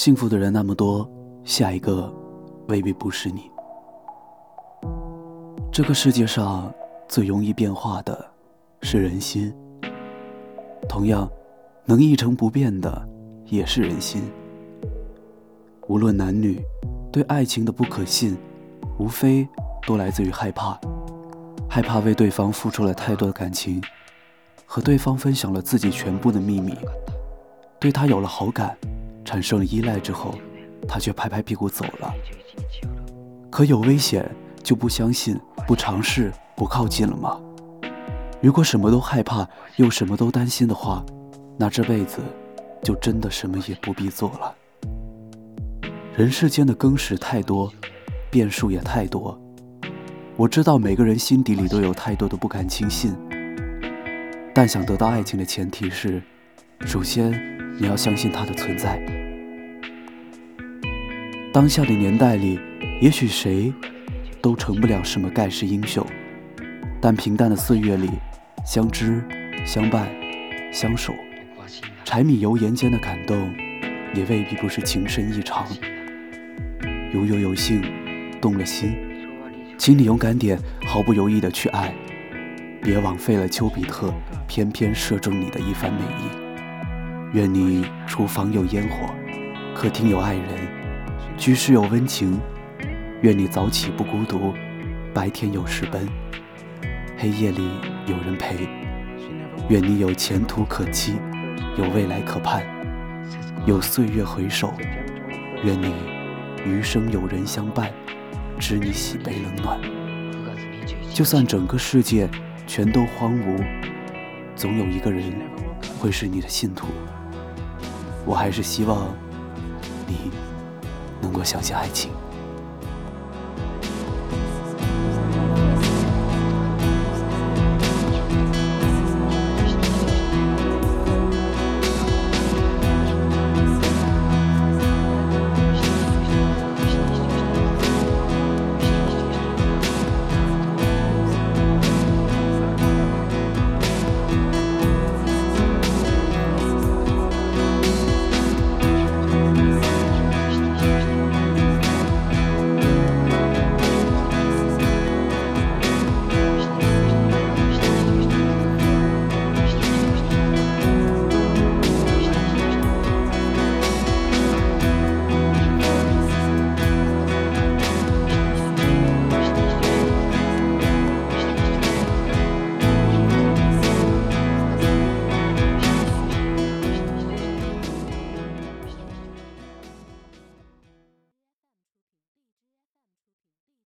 幸福的人那么多，下一个未必不是你。这个世界上最容易变化的是人心，同样能一成不变的也是人心。无论男女，对爱情的不可信，无非都来自于害怕，害怕为对方付出了太多的感情，和对方分享了自己全部的秘密，对他有了好感。产生了依赖之后，他却拍拍屁股走了。可有危险就不相信、不尝试、不靠近了吗？如果什么都害怕又什么都担心的话，那这辈子就真的什么也不必做了。人世间的更始太多，变数也太多。我知道每个人心底里都有太多的不敢轻信，但想得到爱情的前提是，首先你要相信它的存在。当下的年代里，也许谁都成不了什么盖世英雄，但平淡的岁月里，相知、相伴、相守，柴米油盐间的感动，也未必不是情深意长。如有有幸动了心，请你勇敢点，毫不犹豫的去爱，别枉费了丘比特偏偏射中你的一番美意。愿你厨房有烟火，客厅有爱人。居室有温情，愿你早起不孤独，白天有事奔，黑夜里有人陪。愿你有前途可期，有未来可盼，有岁月回首。愿你余生有人相伴，知你喜悲冷暖。就算整个世界全都荒芜，总有一个人会是你的信徒。我还是希望你。能够相信爱情。